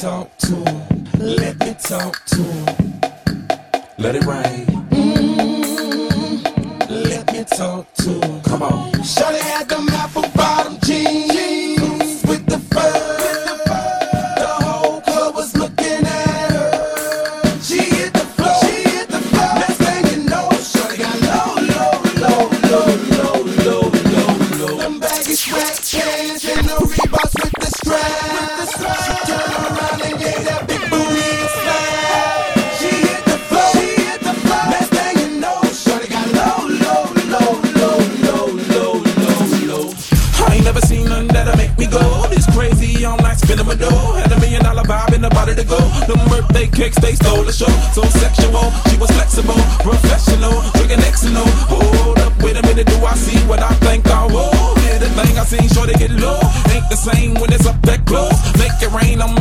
talk to him. Let me talk to him. Let it rain. Mm-hmm. Let me talk to him. Come on. Shawty had them cakes, they stole the show. So sexual, she was flexible, professional, drinking Xano. Hold up, wait a minute, do I see what I think I will? Yeah, the thing I seen, sure they get low. Ain't the same when it's up that close. Make it rain, I'm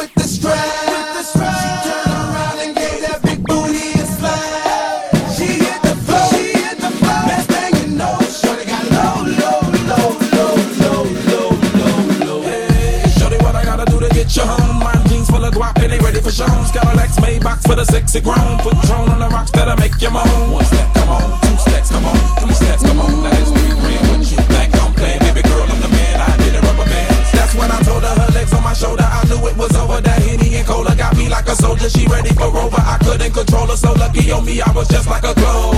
Reeboks with the strap. She turned around and gave that big booty a slap. She hit the floor. She hit the floor. Next thing you know, Shawty got low, low, low, low, low, low, low, low. Hey, Shorty, what I gotta do to get you home? My jeans full of guap and they ready for shows. Cadillacs, Maybachs for the sexy grown. Put drone on the rocks that'll make you moan. One steps, come on. Me, I was just like a clone.